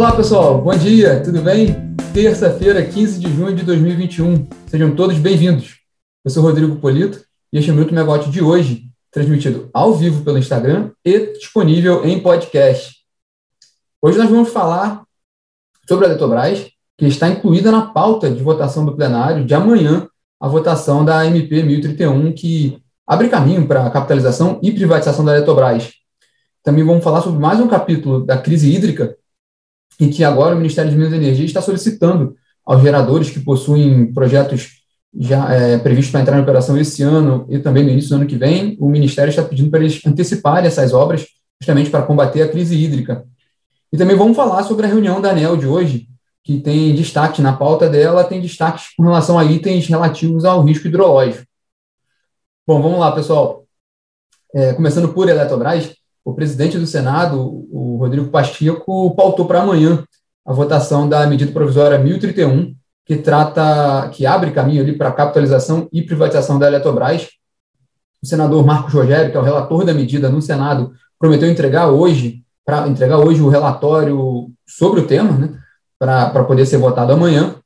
Olá, pessoal. Bom dia. Tudo bem? Terça-feira, 15 de junho de 2021. Sejam todos bem-vindos. Eu sou Rodrigo Polito e este é o Minuto Megote de hoje, transmitido ao vivo pelo Instagram e disponível em podcast. Hoje nós vamos falar sobre a Eletrobras, que está incluída na pauta de votação do plenário de amanhã, a votação da MP 1031, que abre caminho para a capitalização e privatização da Eletrobras. Também vamos falar sobre mais um capítulo da crise hídrica, em que agora o Ministério de Minas e Energia está solicitando aos geradores que possuem projetos já é, previstos para entrar em operação esse ano e também no início do ano que vem, o Ministério está pedindo para eles anteciparem essas obras, justamente para combater a crise hídrica. E também vamos falar sobre a reunião da ANEL de hoje, que tem destaque na pauta dela, tem destaques com relação a itens relativos ao risco hidrológico. Bom, vamos lá, pessoal. É, começando por Eletrobras, o presidente do Senado, o Rodrigo Pacheco, pautou para amanhã a votação da medida provisória 1031, que trata, que abre caminho ali para a capitalização e privatização da Eletrobras. O senador Marcos Rogério, que é o relator da medida no Senado, prometeu entregar hoje, para entregar hoje o relatório sobre o tema, né, para poder ser votado amanhã.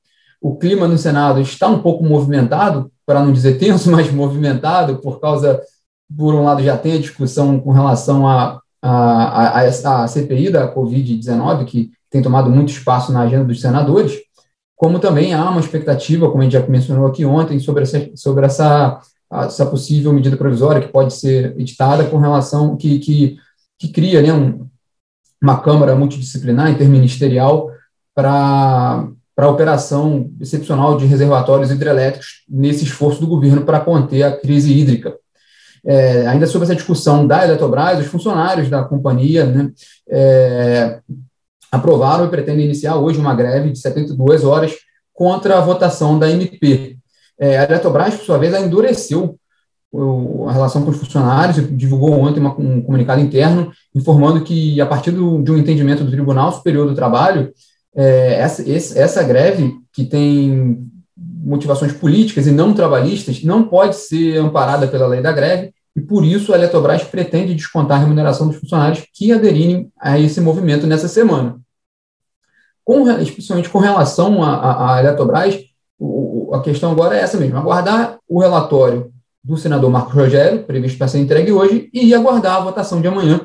O clima no Senado está um pouco movimentado, para não dizer tenso, mas movimentado, por causa por um lado, já tem a discussão com relação à a, a, a, a, CPI da Covid-19, que tem tomado muito espaço na agenda dos senadores, como também há uma expectativa, como a gente já mencionou aqui ontem, sobre essa, sobre essa, essa possível medida provisória que pode ser editada com relação, que, que, que cria né, um, uma Câmara multidisciplinar, interministerial, para a operação excepcional de reservatórios hidrelétricos nesse esforço do governo para conter a crise hídrica. É, ainda sobre essa discussão da Eletrobras, os funcionários da companhia né, é, aprovaram e pretendem iniciar hoje uma greve de 72 horas contra a votação da MP. É, a Eletrobras, por sua vez, endureceu a relação com os funcionários divulgou ontem uma, um comunicado interno informando que, a partir do, de um entendimento do Tribunal Superior do Trabalho, é, essa, esse, essa greve, que tem motivações políticas e não trabalhistas, não pode ser amparada pela lei da greve, e por isso a Eletrobras pretende descontar a remuneração dos funcionários que aderirem a esse movimento nessa semana. Com, especialmente com relação à Eletrobras, o, a questão agora é essa mesmo: aguardar o relatório do senador Marcos Rogério, previsto para ser entregue hoje, e aguardar a votação de amanhã,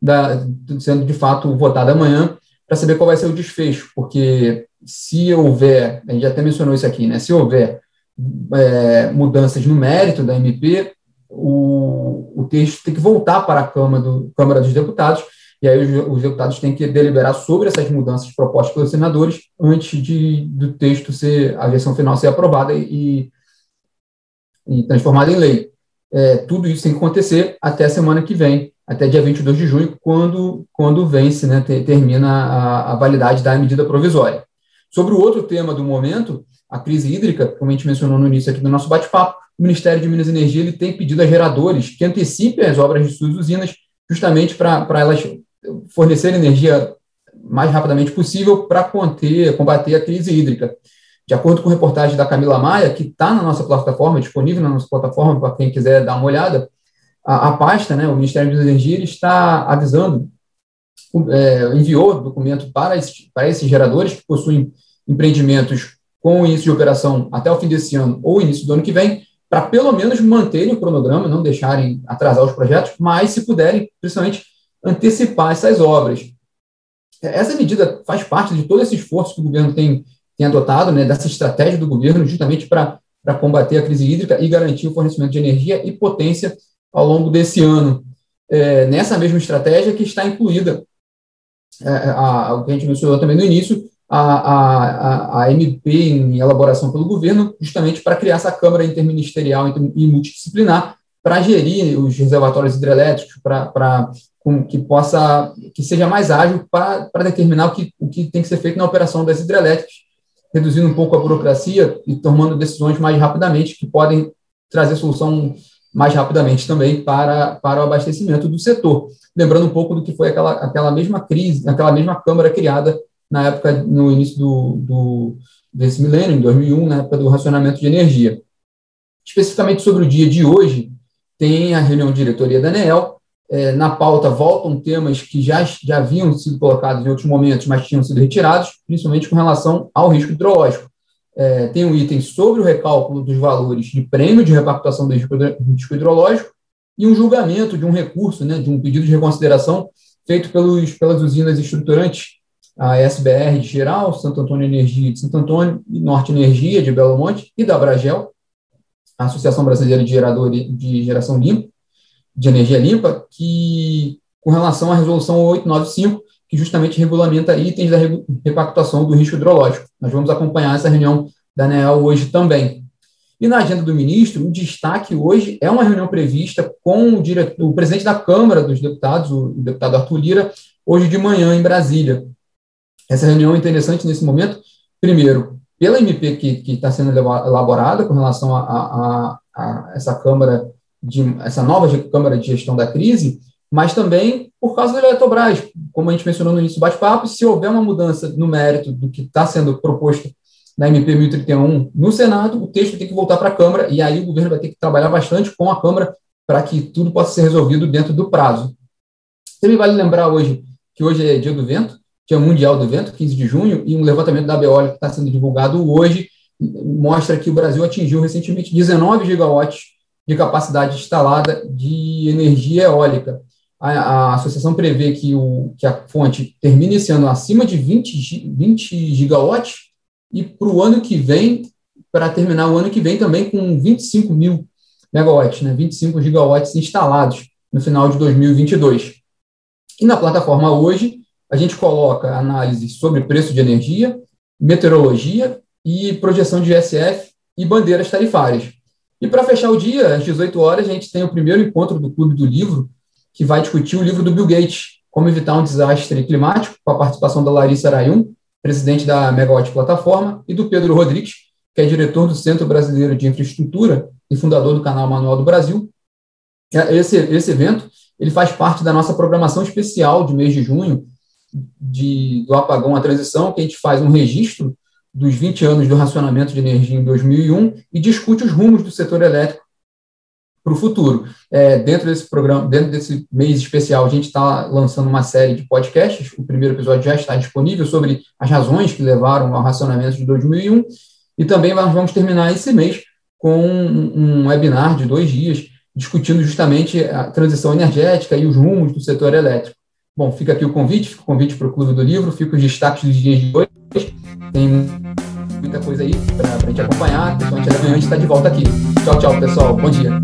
da, sendo de fato votada amanhã, para saber qual vai ser o desfecho, porque se houver, a gente até mencionou isso aqui, né? Se houver é, mudanças no mérito da MP, o, o texto tem que voltar para a Câmara, do, Câmara dos Deputados, e aí os, os, deputados têm que deliberar sobre essas mudanças propostas pelos senadores antes de, do texto ser, a versão final ser aprovada e, e transformada em lei. É, tudo isso tem que acontecer até a semana que vem, até dia 22 de junho, quando, quando vence, né, termina a, a validade da medida provisória. Sobre o outro tema do momento, a crise hídrica, como a gente mencionou no início aqui do nosso bate-papo, o Ministério de Minas e Energia ele tem pedido a geradores que antecipem as obras de suas usinas, justamente para elas fornecer energia mais rapidamente possível para conter, combater a crise hídrica. De acordo com reportagem da Camila Maia, que está na nossa plataforma, disponível na nossa plataforma, para quem quiser dar uma olhada, a, a pasta, né, o Ministério de Energia, está avisando, é, enviou documento para, para esses geradores que possuem empreendimentos com início de operação até o fim desse ano ou início do ano que vem, para pelo menos manterem o cronograma, não deixarem atrasar os projetos, mas se puderem, principalmente, antecipar essas obras. Essa medida faz parte de todo esse esforço que o governo tem, tem adotado, né, dessa estratégia do governo, justamente para combater a crise hídrica e garantir o fornecimento de energia e potência ao longo desse ano. É, nessa mesma estratégia que está incluída, é, a, o que a gente mencionou também no início, a, a, a, MP em elaboração pelo governo, justamente para criar essa Câmara Interministerial e Multidisciplinar para gerir os reservatórios hidrelétricos, para que possa, que seja mais ágil para, determinar o que, o que tem que ser feito na operação das hidrelétricas, reduzindo um pouco a burocracia e tomando decisões mais rapidamente, que podem trazer solução mais rapidamente também para, para o abastecimento do setor. Lembrando um pouco do que foi aquela, aquela mesma crise, aquela mesma Câmara criada na época, no início do, do, desse milênio, em 2001, na época do racionamento de energia. Especificamente sobre o dia de hoje, tem a reunião de diretoria da ANEEL, é, na pauta voltam temas que já, já haviam sido colocados em outros momentos, mas tinham sido retirados, principalmente com relação ao risco hidrológico. É, tem um item sobre o recálculo dos valores de prêmio de repactuação do risco, hidrológico e um julgamento de um recurso, né, de um pedido de reconsideração feito pelos, pelas usinas estruturantes, a SBR de Geral, Santo Antônio Energia de Santo Antônio, Norte Energia de Belo Monte e da Bragel, a Associação Brasileira de, Gerador, de Geração Limpa, de Energia Limpa, que, com relação à resolução 895, que justamente regulamenta itens da repactuação do risco hidrológico. Nós vamos acompanhar essa reunião da ANEEL hoje também. E na agenda do ministro, o destaque hoje é uma reunião prevista com o, diretor, o presidente da Câmara dos Deputados, o deputado Arthur Lira, hoje de manhã em Brasília. Essa reunião é interessante nesse momento, primeiro, pela MP que está sendo elaborada com relação a, a, a, essa Câmara, de, essa nova Câmara de Gestão da Crise, mas também por causa da Eletrobras, como a gente mencionou no início do bate-papo, se houver uma mudança no mérito do que está sendo proposto na MP 1031 no Senado, o texto tem que voltar para a Câmara, e aí o governo vai ter que trabalhar bastante com a Câmara para que tudo possa ser resolvido dentro do prazo. Também vale lembrar hoje que hoje é dia do vento, Dia Mundial do Vento, 15 de junho, e um levantamento da Beoli que está sendo divulgado hoje mostra que o Brasil atingiu recentemente 19 gigawatts de capacidade instalada de energia eólica. A, a associação prevê que, o, que a fonte termine esse ano acima de 20, 20 gigawatts e para o ano que vem, para terminar o ano que vem também com 25 mil megawatts, né, 25 gigawatts instalados no final de 2022. E na plataforma hoje, a gente coloca análise sobre preço de energia, meteorologia e projeção de ISF e bandeiras tarifárias. E para fechar o dia, às 18 horas, a gente tem o primeiro encontro do Clube do Livro, que vai discutir o livro do Bill Gates, Como Evitar um Desastre Climático, com a participação da Larissa Arayun, presidente da Megawatt Plataforma, e do Pedro Rodrigues, que é diretor do Centro Brasileiro de Infraestrutura e fundador do canal Manual do Brasil. Esse, esse evento ele faz parte da nossa programação especial de mês de junho, de, do apagão à transição, que a gente faz um registro dos 20 anos do racionamento de energia em 2001 e discute os rumos do setor elétrico para o futuro. É, dentro desse programa, dentro desse mês especial, a gente está lançando uma série de podcasts. O primeiro episódio já está disponível sobre as razões que levaram ao racionamento de 2001. E também nós vamos terminar esse mês com um webinar de dois dias discutindo justamente a transição energética e os rumos do setor elétrico. Bom, fica aqui o convite, fica o convite para o Clube do Livro, fica os destaques dos dias de hoje. Tem muita coisa aí para a gente acompanhar, amanhã a gente está de volta aqui. Tchau, tchau, pessoal. Bom dia.